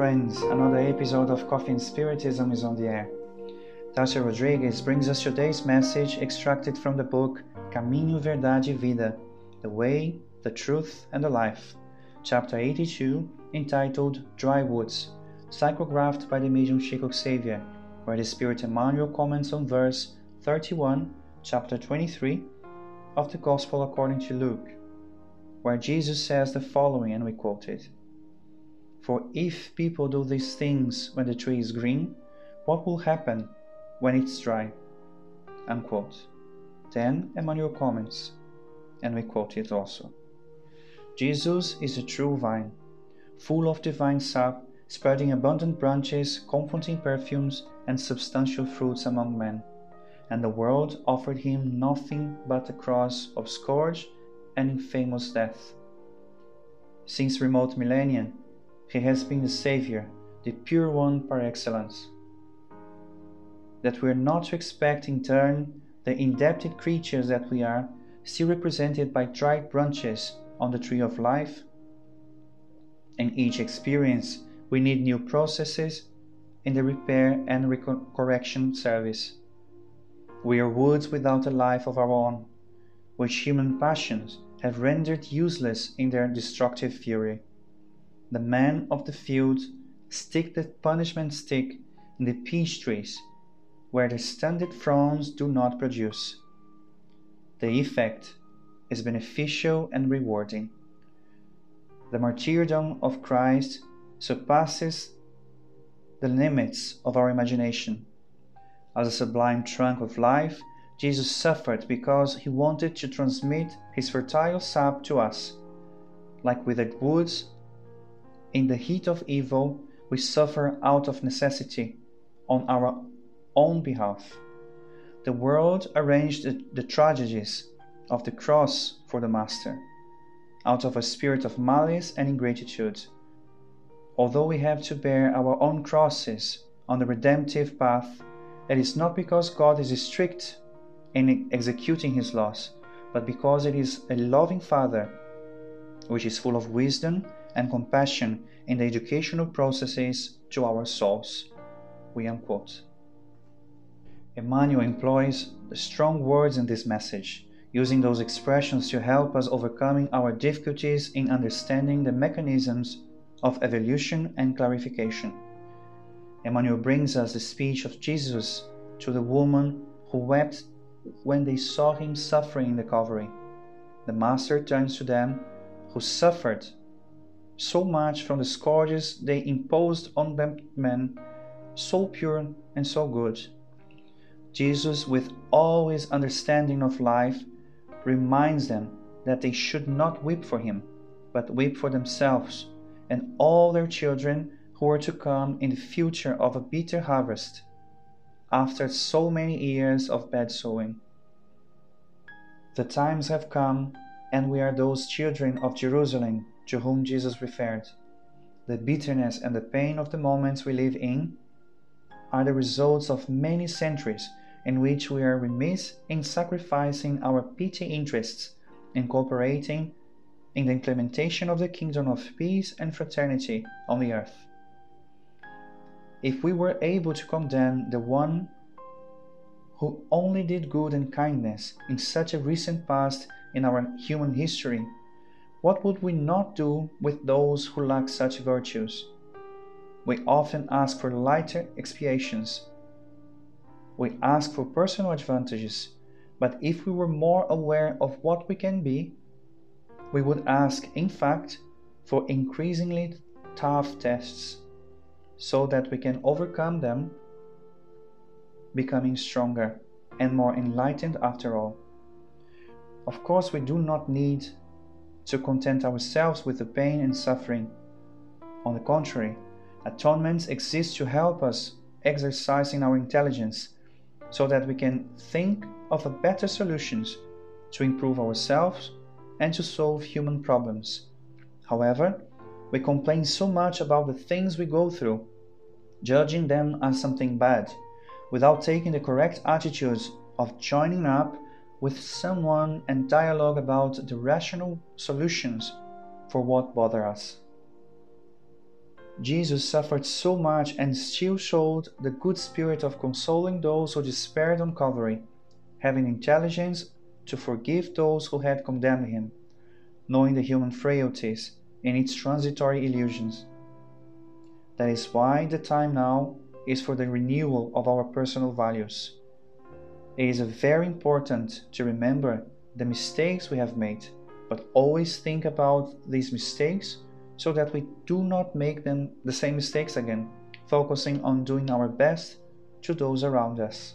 friends, another episode of Coffee and Spiritism is on the air. Tasha Rodriguez brings us today's message extracted from the book Caminho, Verdade e Vida The Way, the Truth, and the Life, chapter 82, entitled Dry Woods, psychographed by the medium Chico Xavier, where the Spirit Emmanuel comments on verse 31, chapter 23 of the Gospel according to Luke, where Jesus says the following, and we quote it. For if people do these things when the tree is green, what will happen when it's dry? Unquote. Then Emmanuel comments, and we quote it also. Jesus is a true vine, full of divine sap, spreading abundant branches, comforting perfumes, and substantial fruits among men. And the world offered him nothing but a cross of scourge and infamous death. Since remote millennia, he has been the Savior, the pure one par excellence. That we are not to expect in turn the indebted creatures that we are, still represented by dried branches on the tree of life. In each experience, we need new processes in the repair and correction service. We are woods without a life of our own, which human passions have rendered useless in their destructive fury the men of the field stick the punishment stick in the peach trees where the standard fronds do not produce. The effect is beneficial and rewarding. The martyrdom of Christ surpasses the limits of our imagination. As a sublime trunk of life, Jesus suffered because he wanted to transmit his fertile sap to us. Like withered woods, in the heat of evil, we suffer out of necessity on our own behalf. The world arranged the, the, tragedies of the cross for the Master, out of a spirit of malice and ingratitude. Although we have to bear our own crosses on the redemptive path, it is not because God is strict in executing His laws, but because it is a loving Father, which is full of wisdom and compassion in the educational processes to our souls. We unquote. Emmanuel employs the strong words in this message, using those expressions to help us overcoming our difficulties in understanding the mechanisms of evolution and clarification. Emmanuel brings us the speech of Jesus to the woman who wept when they saw him suffering in the Calvary. The Master turns to them who suffered so much from the scourges they imposed on them men, so pure and so good. Jesus, with all his understanding of life, reminds them that they should not weep for him, but weep for themselves and all their children who are to come in the future of a bitter harvest, after so many years of bad sowing. The times have come, and we are those children of Jerusalem to whom Jesus referred. The bitterness and the pain of the moments we live in are the results of many centuries in which we are remiss in sacrificing our petty interests and cooperating in the implementation of the kingdom of peace and fraternity on the earth. If we were able to condemn the one who only did good and kindness in such a recent past in our human history, what would we not do with those who lack such virtues? We often ask for lighter expiations. We ask for personal advantages, but if we were more aware of what we can be, we would ask, in fact, for increasingly tough tests so that we can overcome them, becoming stronger and more enlightened after all. Of course, we do not need to content ourselves with the pain and suffering. On the contrary, atonements exist to help us exercising our intelligence so that we can think of better solutions to improve ourselves and to solve human problems. However, we complain so much about the things we go through, judging them as something bad, without taking the correct attitudes of joining up with someone and dialogue about the rational solutions for what bother us. Jesus suffered so much and still showed the good spirit of consoling those who despaired on Calvary, having intelligence to forgive those who had condemned him, knowing the human frailties and its transitory illusions. That is why the time now is for the renewal of our personal values. It is very important to remember the mistakes we have made, but always think about these mistakes so that we do not make them the same mistakes again, focusing on doing our best to those around us.